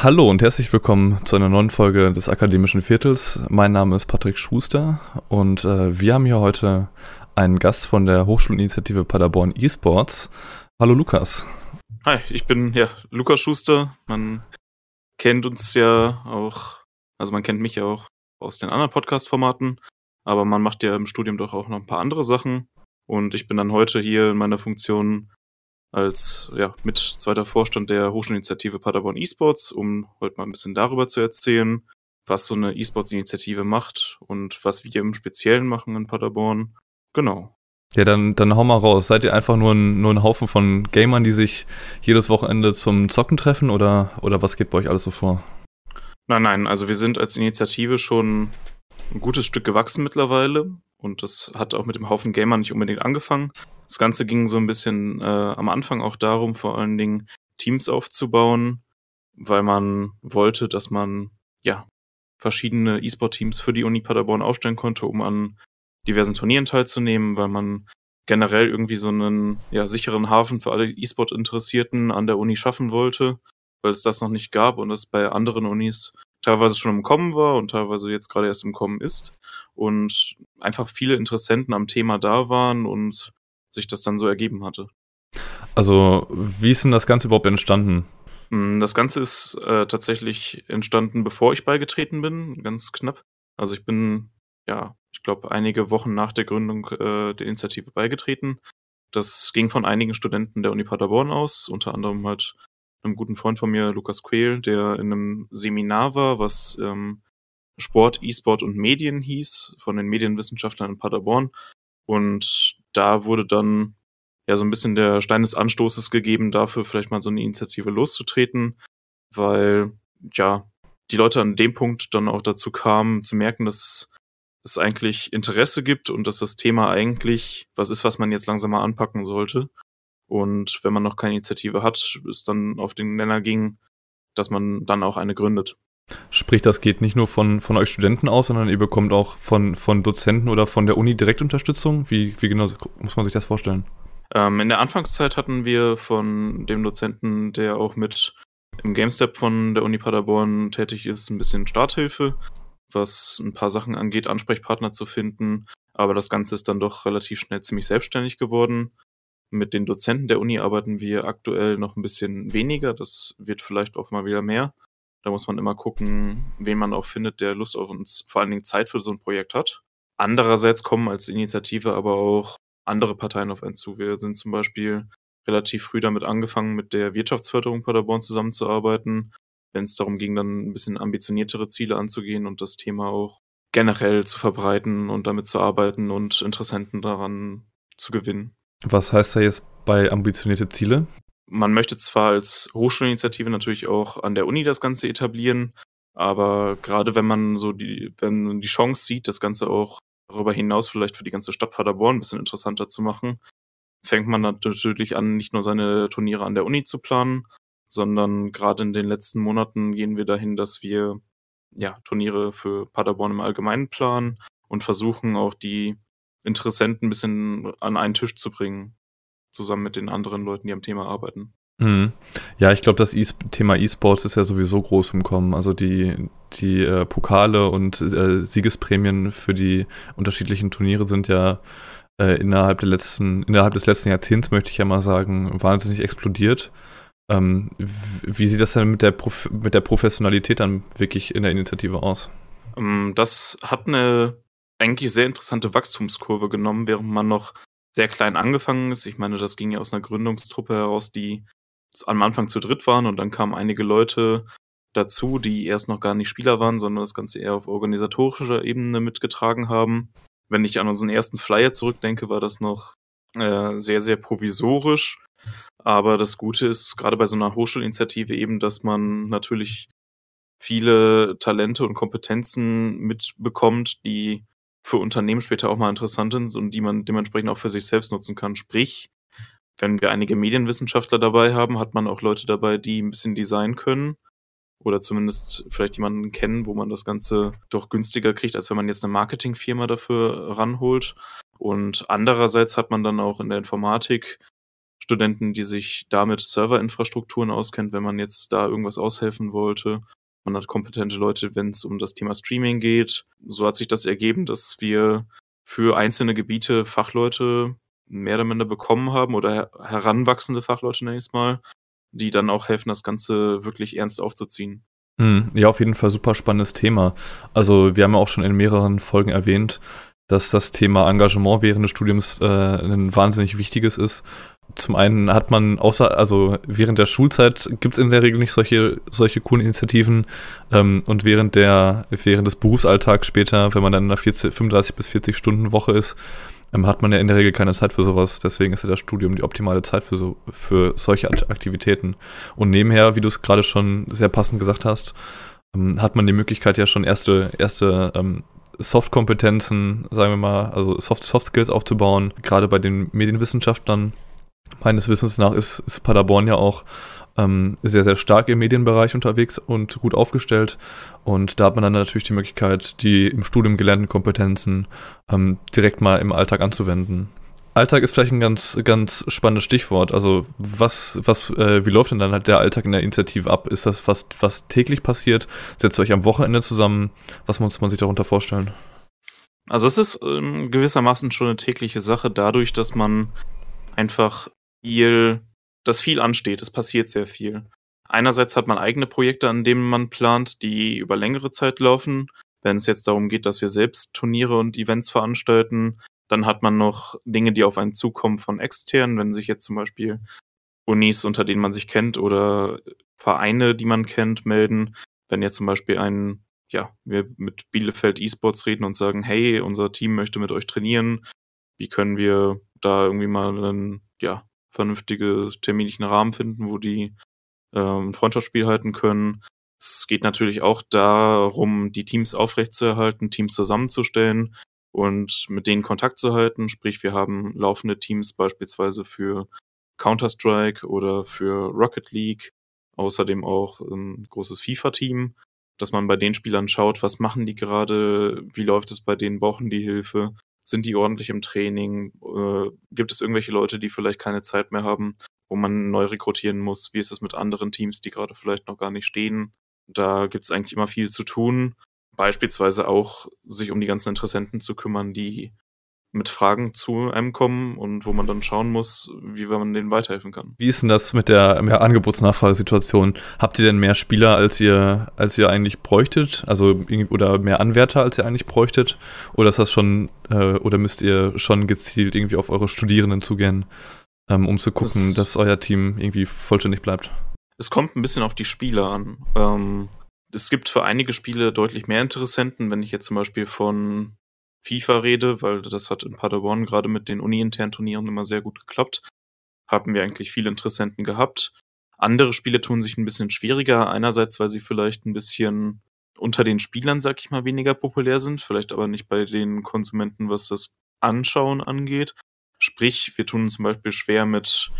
Hallo und herzlich willkommen zu einer neuen Folge des Akademischen Viertels. Mein Name ist Patrick Schuster und äh, wir haben hier heute einen Gast von der Hochschulinitiative Paderborn eSports. Hallo Lukas. Hi, ich bin ja Lukas Schuster. Man kennt uns ja auch, also man kennt mich ja auch aus den anderen Podcast-Formaten, aber man macht ja im Studium doch auch noch ein paar andere Sachen. Und ich bin dann heute hier in meiner Funktion als ja, mit zweiter Vorstand der Hochschulinitiative Paderborn eSports, um heute mal ein bisschen darüber zu erzählen, was so eine eSports-Initiative macht und was wir im Speziellen machen in Paderborn. Genau. Ja, dann, dann hau mal raus. Seid ihr einfach nur ein, nur ein Haufen von Gamern, die sich jedes Wochenende zum Zocken treffen oder, oder was geht bei euch alles so vor? Nein, nein, also wir sind als Initiative schon ein gutes Stück gewachsen mittlerweile und das hat auch mit dem Haufen Gamer nicht unbedingt angefangen. Das Ganze ging so ein bisschen äh, am Anfang auch darum, vor allen Dingen Teams aufzubauen, weil man wollte, dass man ja verschiedene E-Sport-Teams für die Uni Paderborn aufstellen konnte, um an diversen Turnieren teilzunehmen, weil man generell irgendwie so einen ja, sicheren Hafen für alle E-Sport-Interessierten an der Uni schaffen wollte, weil es das noch nicht gab und es bei anderen Unis teilweise schon im Kommen war und teilweise jetzt gerade erst im Kommen ist und einfach viele Interessenten am Thema da waren und sich das dann so ergeben hatte. Also, wie ist denn das Ganze überhaupt entstanden? Hm, das Ganze ist äh, tatsächlich entstanden, bevor ich beigetreten bin, ganz knapp. Also ich bin ja ich glaube, einige Wochen nach der Gründung äh, der Initiative beigetreten. Das ging von einigen Studenten der Uni Paderborn aus, unter anderem halt einem guten Freund von mir, Lukas Quayle, der in einem Seminar war, was ähm, Sport, E-Sport und Medien hieß, von den Medienwissenschaftlern in Paderborn. Und da wurde dann ja so ein bisschen der Stein des Anstoßes gegeben, dafür vielleicht mal so eine Initiative loszutreten, weil ja die Leute an dem Punkt dann auch dazu kamen, zu merken, dass es eigentlich Interesse gibt und dass das Thema eigentlich was ist, was man jetzt langsam mal anpacken sollte. Und wenn man noch keine Initiative hat, es dann auf den Nenner ging, dass man dann auch eine gründet. Sprich, das geht nicht nur von, von euch Studenten aus, sondern ihr bekommt auch von, von Dozenten oder von der Uni Direktunterstützung? Wie, wie genau muss man sich das vorstellen? Ähm, in der Anfangszeit hatten wir von dem Dozenten, der auch mit im GameStep von der Uni Paderborn tätig ist, ein bisschen Starthilfe was ein paar Sachen angeht, Ansprechpartner zu finden. Aber das Ganze ist dann doch relativ schnell ziemlich selbstständig geworden. Mit den Dozenten der Uni arbeiten wir aktuell noch ein bisschen weniger. Das wird vielleicht auch mal wieder mehr. Da muss man immer gucken, wen man auch findet, der Lust auf uns, vor allen Dingen Zeit für so ein Projekt hat. Andererseits kommen als Initiative aber auch andere Parteien auf einen zu. Wir sind zum Beispiel relativ früh damit angefangen, mit der Wirtschaftsförderung Paderborn zusammenzuarbeiten wenn es darum ging, dann ein bisschen ambitioniertere Ziele anzugehen und das Thema auch generell zu verbreiten und damit zu arbeiten und Interessenten daran zu gewinnen. Was heißt da jetzt bei ambitionierte Ziele? Man möchte zwar als Hochschulinitiative natürlich auch an der Uni das Ganze etablieren, aber gerade wenn man so die, wenn man die Chance sieht, das Ganze auch darüber hinaus vielleicht für die ganze Stadt Paderborn ein bisschen interessanter zu machen, fängt man natürlich an, nicht nur seine Turniere an der Uni zu planen, sondern gerade in den letzten Monaten gehen wir dahin, dass wir ja Turniere für Paderborn im Allgemeinen planen und versuchen auch die Interessenten ein bisschen an einen Tisch zu bringen, zusammen mit den anderen Leuten, die am Thema arbeiten. Mhm. Ja, ich glaube, das e Thema E-Sports ist ja sowieso groß im Kommen. Also die, die äh, Pokale und äh, Siegesprämien für die unterschiedlichen Turniere sind ja äh, innerhalb, der letzten, innerhalb des letzten Jahrzehnts, möchte ich ja mal sagen, wahnsinnig explodiert. Ähm, wie sieht das denn mit der, Prof mit der Professionalität dann wirklich in der Initiative aus? Ähm, das hat eine eigentlich sehr interessante Wachstumskurve genommen, während man noch sehr klein angefangen ist. Ich meine, das ging ja aus einer Gründungstruppe heraus, die am Anfang zu dritt waren und dann kamen einige Leute dazu, die erst noch gar nicht Spieler waren, sondern das Ganze eher auf organisatorischer Ebene mitgetragen haben. Wenn ich an unseren ersten Flyer zurückdenke, war das noch äh, sehr, sehr provisorisch aber das Gute ist gerade bei so einer Hochschulinitiative eben, dass man natürlich viele Talente und Kompetenzen mitbekommt, die für Unternehmen später auch mal interessant sind und die man dementsprechend auch für sich selbst nutzen kann. Sprich, wenn wir einige Medienwissenschaftler dabei haben, hat man auch Leute dabei, die ein bisschen Design können oder zumindest vielleicht jemanden kennen, wo man das Ganze doch günstiger kriegt, als wenn man jetzt eine Marketingfirma dafür ranholt. Und andererseits hat man dann auch in der Informatik Studenten, die sich da mit Serverinfrastrukturen auskennt, wenn man jetzt da irgendwas aushelfen wollte. Man hat kompetente Leute, wenn es um das Thema Streaming geht. So hat sich das ergeben, dass wir für einzelne Gebiete Fachleute mehr oder minder bekommen haben oder heranwachsende Fachleute, nenne ich es mal, die dann auch helfen, das Ganze wirklich ernst aufzuziehen. Hm, ja, auf jeden Fall super spannendes Thema. Also wir haben ja auch schon in mehreren Folgen erwähnt, dass das Thema Engagement während des Studiums äh, ein wahnsinnig wichtiges ist. Zum einen hat man außer, also während der Schulzeit gibt es in der Regel nicht solche, solche coolen Initiativen ähm, und während der, während des Berufsalltags später, wenn man dann in einer 40, 35 bis 40 Stunden Woche ist, ähm, hat man ja in der Regel keine Zeit für sowas. Deswegen ist ja das Studium die optimale Zeit für, so, für solche Aktivitäten. Und nebenher, wie du es gerade schon sehr passend gesagt hast, ähm, hat man die Möglichkeit ja schon erste, erste ähm, Soft-Kompetenzen, sagen wir mal, also Soft, Soft Skills aufzubauen. Gerade bei den Medienwissenschaftlern, meines Wissens nach, ist, ist Paderborn ja auch ähm, sehr, sehr stark im Medienbereich unterwegs und gut aufgestellt. Und da hat man dann natürlich die Möglichkeit, die im Studium gelernten Kompetenzen ähm, direkt mal im Alltag anzuwenden. Alltag ist vielleicht ein ganz, ganz spannendes Stichwort. Also was, was, äh, wie läuft denn dann halt der Alltag in der Initiative ab? Ist das was, was täglich passiert? Setzt ihr euch am Wochenende zusammen? Was muss man sich darunter vorstellen? Also es ist ähm, gewissermaßen schon eine tägliche Sache, dadurch, dass man einfach viel dass viel ansteht. Es passiert sehr viel. Einerseits hat man eigene Projekte, an denen man plant, die über längere Zeit laufen. Wenn es jetzt darum geht, dass wir selbst Turniere und Events veranstalten, dann hat man noch Dinge, die auf einen zukommen von externen, wenn sich jetzt zum Beispiel Unis, unter denen man sich kennt, oder Vereine, die man kennt, melden. Wenn jetzt zum Beispiel ein, ja, wir mit Bielefeld eSports reden und sagen, hey, unser Team möchte mit euch trainieren, wie können wir da irgendwie mal einen, ja, vernünftige terminlichen Rahmen finden, wo die ähm, Freundschaftsspiel halten können. Es geht natürlich auch darum, die Teams aufrechtzuerhalten, Teams zusammenzustellen und mit denen Kontakt zu halten. Sprich, wir haben laufende Teams beispielsweise für Counter-Strike oder für Rocket League, außerdem auch ein großes FIFA-Team, dass man bei den Spielern schaut, was machen die gerade, wie läuft es bei denen, brauchen die Hilfe, sind die ordentlich im Training? Äh, gibt es irgendwelche Leute, die vielleicht keine Zeit mehr haben, wo man neu rekrutieren muss? Wie ist es mit anderen Teams, die gerade vielleicht noch gar nicht stehen? Da gibt es eigentlich immer viel zu tun. Beispielsweise auch sich um die ganzen Interessenten zu kümmern, die mit Fragen zu einem kommen und wo man dann schauen muss, wie man denen weiterhelfen kann. Wie ist denn das mit der mehr Angebotsnachfragesituation? Habt ihr denn mehr Spieler, als ihr, als ihr eigentlich bräuchtet? Also oder mehr Anwärter, als ihr eigentlich bräuchtet? Oder ist das schon, äh, oder müsst ihr schon gezielt irgendwie auf eure Studierenden zugehen, ähm, um zu gucken, es, dass euer Team irgendwie vollständig bleibt? Es kommt ein bisschen auf die Spieler an. Ähm, es gibt für einige Spiele deutlich mehr Interessenten, wenn ich jetzt zum Beispiel von FIFA rede, weil das hat in Paderborn gerade mit den uni-internen Turnieren immer sehr gut geklappt. Haben wir eigentlich viele Interessenten gehabt. Andere Spiele tun sich ein bisschen schwieriger. Einerseits, weil sie vielleicht ein bisschen unter den Spielern, sag ich mal, weniger populär sind. Vielleicht aber nicht bei den Konsumenten, was das Anschauen angeht. Sprich, wir tun zum Beispiel schwer mit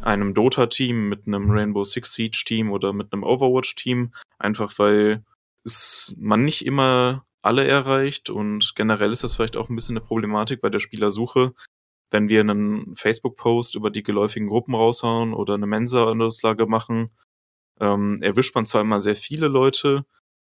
einem Dota-Team, mit einem Rainbow Six Siege-Team oder mit einem Overwatch-Team. Einfach weil es man nicht immer alle erreicht und generell ist das vielleicht auch ein bisschen eine Problematik bei der Spielersuche. Wenn wir einen Facebook-Post über die geläufigen Gruppen raushauen oder eine Mensa-Auslage machen, ähm, erwischt man zwar immer sehr viele Leute,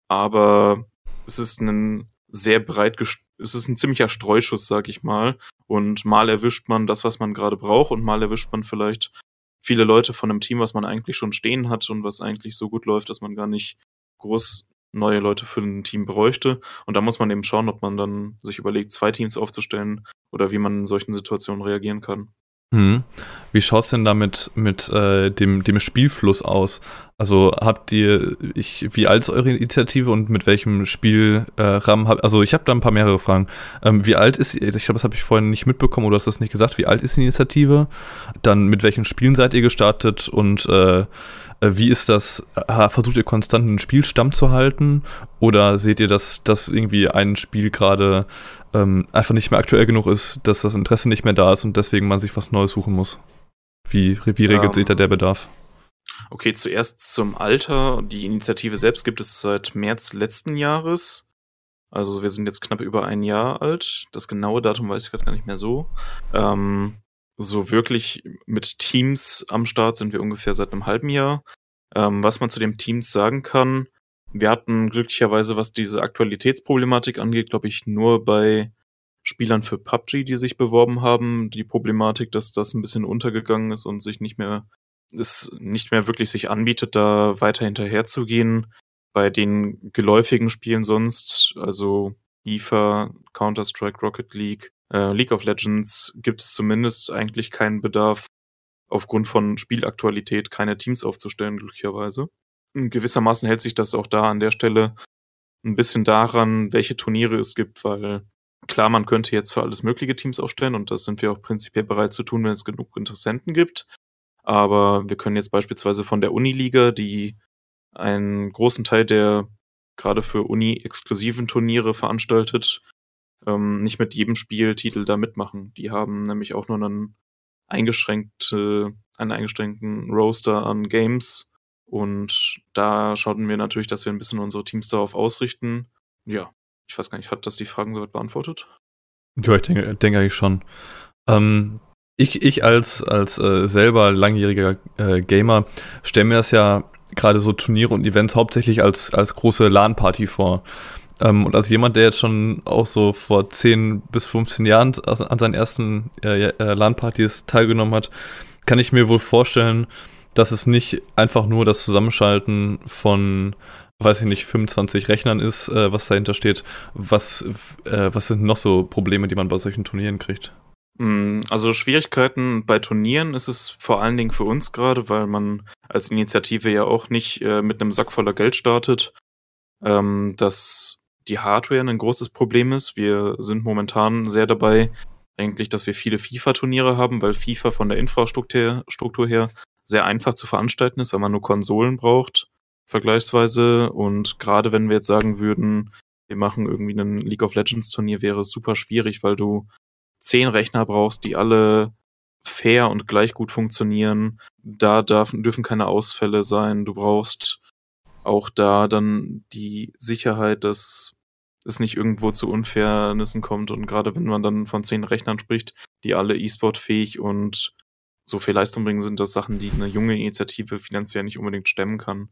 aber es ist ein sehr breit, es ist ein ziemlicher Streuschuss, sag ich mal. Und mal erwischt man das, was man gerade braucht, und mal erwischt man vielleicht viele Leute von einem Team, was man eigentlich schon stehen hat und was eigentlich so gut läuft, dass man gar nicht groß neue Leute für ein Team bräuchte. Und da muss man eben schauen, ob man dann sich überlegt, zwei Teams aufzustellen oder wie man in solchen Situationen reagieren kann. Mhm. Wie schaut es denn damit mit äh, dem, dem Spielfluss aus? Also habt ihr, ich, wie alt ist eure Initiative und mit welchem Spielrahmen äh, habt Also ich habe da ein paar mehrere Fragen. Ähm, wie alt ist, ich glaube, das habe ich vorhin nicht mitbekommen oder hast das nicht gesagt, wie alt ist die Initiative? Dann mit welchen Spielen seid ihr gestartet und äh, wie ist das? Versucht ihr konstant einen Spielstamm zu halten? Oder seht ihr, dass, dass irgendwie ein Spiel gerade ähm, einfach nicht mehr aktuell genug ist, dass das Interesse nicht mehr da ist und deswegen man sich was Neues suchen muss? Wie, wie regelt um, sich da der Bedarf? Okay, zuerst zum Alter. Die Initiative selbst gibt es seit März letzten Jahres. Also wir sind jetzt knapp über ein Jahr alt. Das genaue Datum weiß ich gerade gar nicht mehr so. Ähm, so wirklich mit Teams am Start sind wir ungefähr seit einem halben Jahr. Ähm, was man zu den Teams sagen kann, wir hatten glücklicherweise, was diese Aktualitätsproblematik angeht, glaube ich, nur bei Spielern für PUBG, die sich beworben haben, die Problematik, dass das ein bisschen untergegangen ist und sich nicht mehr, es nicht mehr wirklich sich anbietet, da weiter hinterher zu gehen. Bei den geläufigen Spielen sonst, also FIFA, Counter-Strike, Rocket League, äh, League of Legends, gibt es zumindest eigentlich keinen Bedarf, aufgrund von Spielaktualität keine Teams aufzustellen, glücklicherweise. Gewissermaßen hält sich das auch da an der Stelle ein bisschen daran, welche Turniere es gibt, weil Klar, man könnte jetzt für alles mögliche Teams aufstellen und das sind wir auch prinzipiell bereit zu tun, wenn es genug Interessenten gibt. Aber wir können jetzt beispielsweise von der Uniliga, die einen großen Teil der gerade für Uni exklusiven Turniere veranstaltet, ähm, nicht mit jedem Spieltitel da mitmachen. Die haben nämlich auch nur einen, eingeschränkte, einen eingeschränkten Roster an Games und da schauten wir natürlich, dass wir ein bisschen unsere Teams darauf ausrichten. Ja, ich weiß gar nicht, hat das die Fragen soweit beantwortet? Ja, ich denke, denke eigentlich schon. Ähm, ich, ich als, als äh, selber langjähriger äh, Gamer stelle mir das ja gerade so Turniere und Events hauptsächlich als, als große LAN-Party vor. Ähm, und als jemand, der jetzt schon auch so vor 10 bis 15 Jahren an seinen ersten äh, äh LAN-Partys teilgenommen hat, kann ich mir wohl vorstellen, dass es nicht einfach nur das Zusammenschalten von weiß ich nicht, 25 Rechnern ist, äh, was dahinter steht. Was, äh, was sind noch so Probleme, die man bei solchen Turnieren kriegt? Mm, also Schwierigkeiten bei Turnieren ist es vor allen Dingen für uns gerade, weil man als Initiative ja auch nicht äh, mit einem Sack voller Geld startet, ähm, dass die Hardware ein großes Problem ist. Wir sind momentan sehr dabei, eigentlich, dass wir viele FIFA-Turniere haben, weil FIFA von der Infrastruktur her sehr einfach zu veranstalten ist, weil man nur Konsolen braucht vergleichsweise. Und gerade wenn wir jetzt sagen würden, wir machen irgendwie ein League of Legends Turnier, wäre es super schwierig, weil du zehn Rechner brauchst, die alle fair und gleich gut funktionieren. Da darf, dürfen keine Ausfälle sein. Du brauchst auch da dann die Sicherheit, dass es nicht irgendwo zu Unfairnissen kommt. Und gerade wenn man dann von zehn Rechnern spricht, die alle E-Sport fähig und so viel Leistung bringen, sind das Sachen, die eine junge Initiative finanziell nicht unbedingt stemmen kann.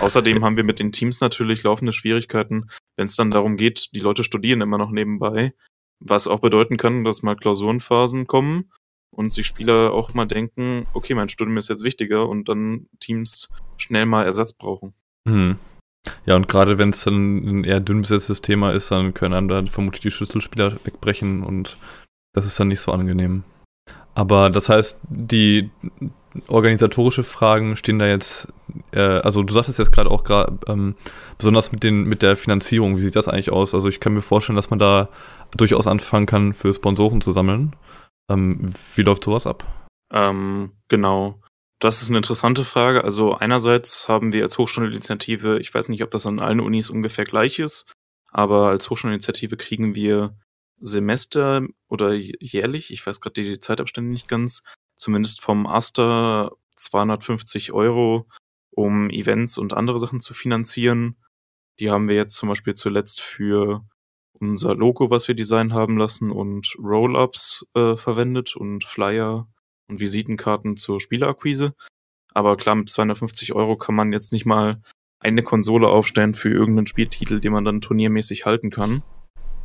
Außerdem haben wir mit den Teams natürlich laufende Schwierigkeiten, wenn es dann darum geht, die Leute studieren immer noch nebenbei, was auch bedeuten kann, dass mal Klausurenphasen kommen und sich Spieler auch mal denken, okay, mein Studium ist jetzt wichtiger und dann Teams schnell mal Ersatz brauchen. Hm. Ja, und gerade wenn es dann ein eher dünn besetztes Thema ist, dann können einem dann vermutlich die Schlüsselspieler wegbrechen und das ist dann nicht so angenehm. Aber das heißt, die organisatorische Fragen stehen da jetzt, äh, also du sagtest jetzt gerade auch gerade, ähm, besonders mit, den, mit der Finanzierung, wie sieht das eigentlich aus? Also ich kann mir vorstellen, dass man da durchaus anfangen kann, für Sponsoren zu sammeln. Ähm, wie läuft sowas ab? Ähm, genau. Das ist eine interessante Frage. Also einerseits haben wir als Hochschulinitiative, ich weiß nicht, ob das an allen Unis ungefähr gleich ist, aber als Hochschulinitiative kriegen wir Semester oder jährlich, ich weiß gerade die Zeitabstände nicht ganz, zumindest vom Aster 250 Euro, um Events und andere Sachen zu finanzieren. Die haben wir jetzt zum Beispiel zuletzt für unser Logo, was wir designen haben lassen, und Roll-ups äh, verwendet und Flyer und Visitenkarten zur Spielerakquise. Aber klar, mit 250 Euro kann man jetzt nicht mal eine Konsole aufstellen für irgendeinen Spieltitel, den man dann turniermäßig halten kann.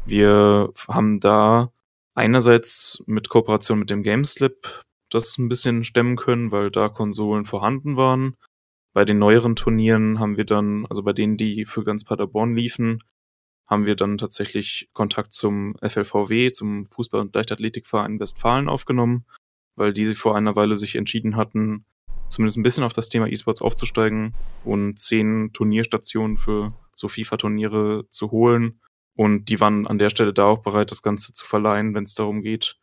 Wir haben da einerseits mit Kooperation mit dem Gameslip das ein bisschen stemmen können, weil da Konsolen vorhanden waren. Bei den neueren Turnieren haben wir dann, also bei denen, die für ganz Paderborn liefen, haben wir dann tatsächlich Kontakt zum FLVW, zum Fußball- und Leichtathletikverein Westfalen aufgenommen, weil die vor einer Weile sich entschieden hatten, zumindest ein bisschen auf das Thema E-Sports aufzusteigen und zehn Turnierstationen für so FIFA-Turniere zu holen. Und die waren an der Stelle da auch bereit, das Ganze zu verleihen, wenn es darum geht,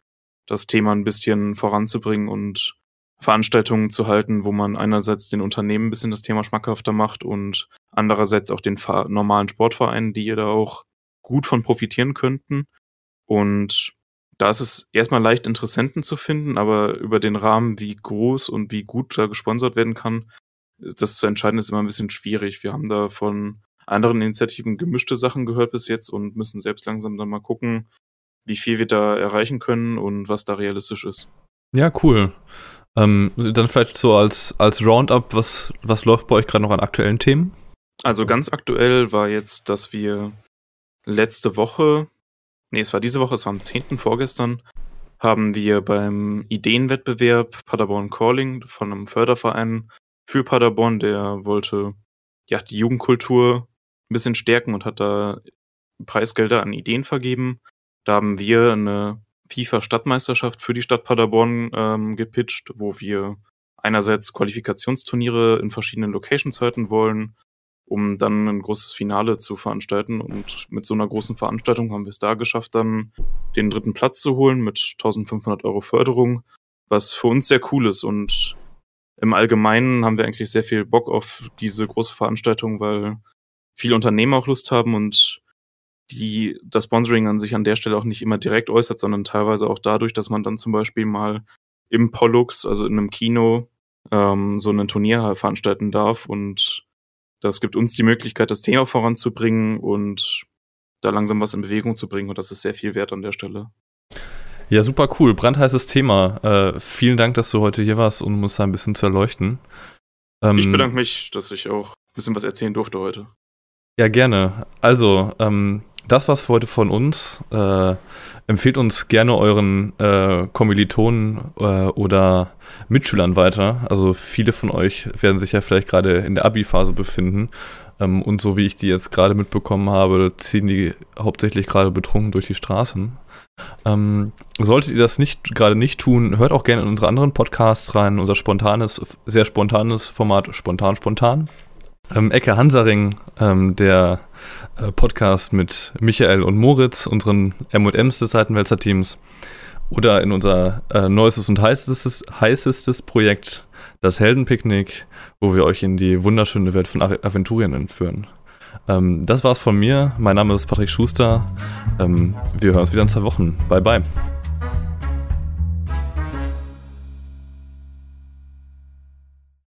das Thema ein bisschen voranzubringen und Veranstaltungen zu halten, wo man einerseits den Unternehmen ein bisschen das Thema schmackhafter macht und andererseits auch den normalen Sportvereinen, die ihr da auch gut von profitieren könnten. Und da ist es erstmal leicht, Interessenten zu finden, aber über den Rahmen, wie groß und wie gut da gesponsert werden kann, das zu entscheiden ist immer ein bisschen schwierig. Wir haben da von anderen Initiativen gemischte Sachen gehört bis jetzt und müssen selbst langsam dann mal gucken, wie viel wir da erreichen können und was da realistisch ist. Ja, cool. Ähm, dann vielleicht so als, als Roundup, was, was läuft bei euch gerade noch an aktuellen Themen? Also ganz aktuell war jetzt, dass wir letzte Woche, nee, es war diese Woche, es war am 10. vorgestern, haben wir beim Ideenwettbewerb Paderborn Calling von einem Förderverein für Paderborn, der wollte ja die Jugendkultur ein bisschen stärken und hat da Preisgelder an Ideen vergeben. Da haben wir eine FIFA-Stadtmeisterschaft für die Stadt Paderborn ähm, gepitcht, wo wir einerseits Qualifikationsturniere in verschiedenen Locations halten wollen, um dann ein großes Finale zu veranstalten. Und mit so einer großen Veranstaltung haben wir es da geschafft, dann den dritten Platz zu holen mit 1500 Euro Förderung, was für uns sehr cool ist. Und im Allgemeinen haben wir eigentlich sehr viel Bock auf diese große Veranstaltung, weil viele Unternehmen auch Lust haben und die das Sponsoring an sich an der Stelle auch nicht immer direkt äußert, sondern teilweise auch dadurch, dass man dann zum Beispiel mal im Pollux, also in einem Kino, ähm, so ein Turnier veranstalten darf. Und das gibt uns die Möglichkeit, das Thema voranzubringen und da langsam was in Bewegung zu bringen. Und das ist sehr viel wert an der Stelle. Ja, super cool. Brandheißes Thema. Äh, vielen Dank, dass du heute hier warst, um uns da ein bisschen zu erleuchten. Ähm, ich bedanke mich, dass ich auch ein bisschen was erzählen durfte heute. Ja, gerne. Also, ähm, das war's für heute von uns. Äh, empfehlt uns gerne euren äh, Kommilitonen äh, oder Mitschülern weiter. Also viele von euch werden sich ja vielleicht gerade in der Abi-Phase befinden. Ähm, und so wie ich die jetzt gerade mitbekommen habe, ziehen die hauptsächlich gerade betrunken durch die Straßen. Ähm, solltet ihr das nicht gerade nicht tun, hört auch gerne in unsere anderen Podcasts rein. Unser spontanes, sehr spontanes Format Spontan Spontan. Ähm, Ecke Hansaring, ähm, der Podcast mit Michael und Moritz, unseren M&Ms des Seitenwälzer Teams, oder in unser äh, neuestes und heißestes, heißestes Projekt, das Heldenpicknick, wo wir euch in die wunderschöne Welt von Aventurien entführen. Ähm, das war's von mir. Mein Name ist Patrick Schuster. Ähm, wir hören uns wieder in zwei Wochen. Bye, bye.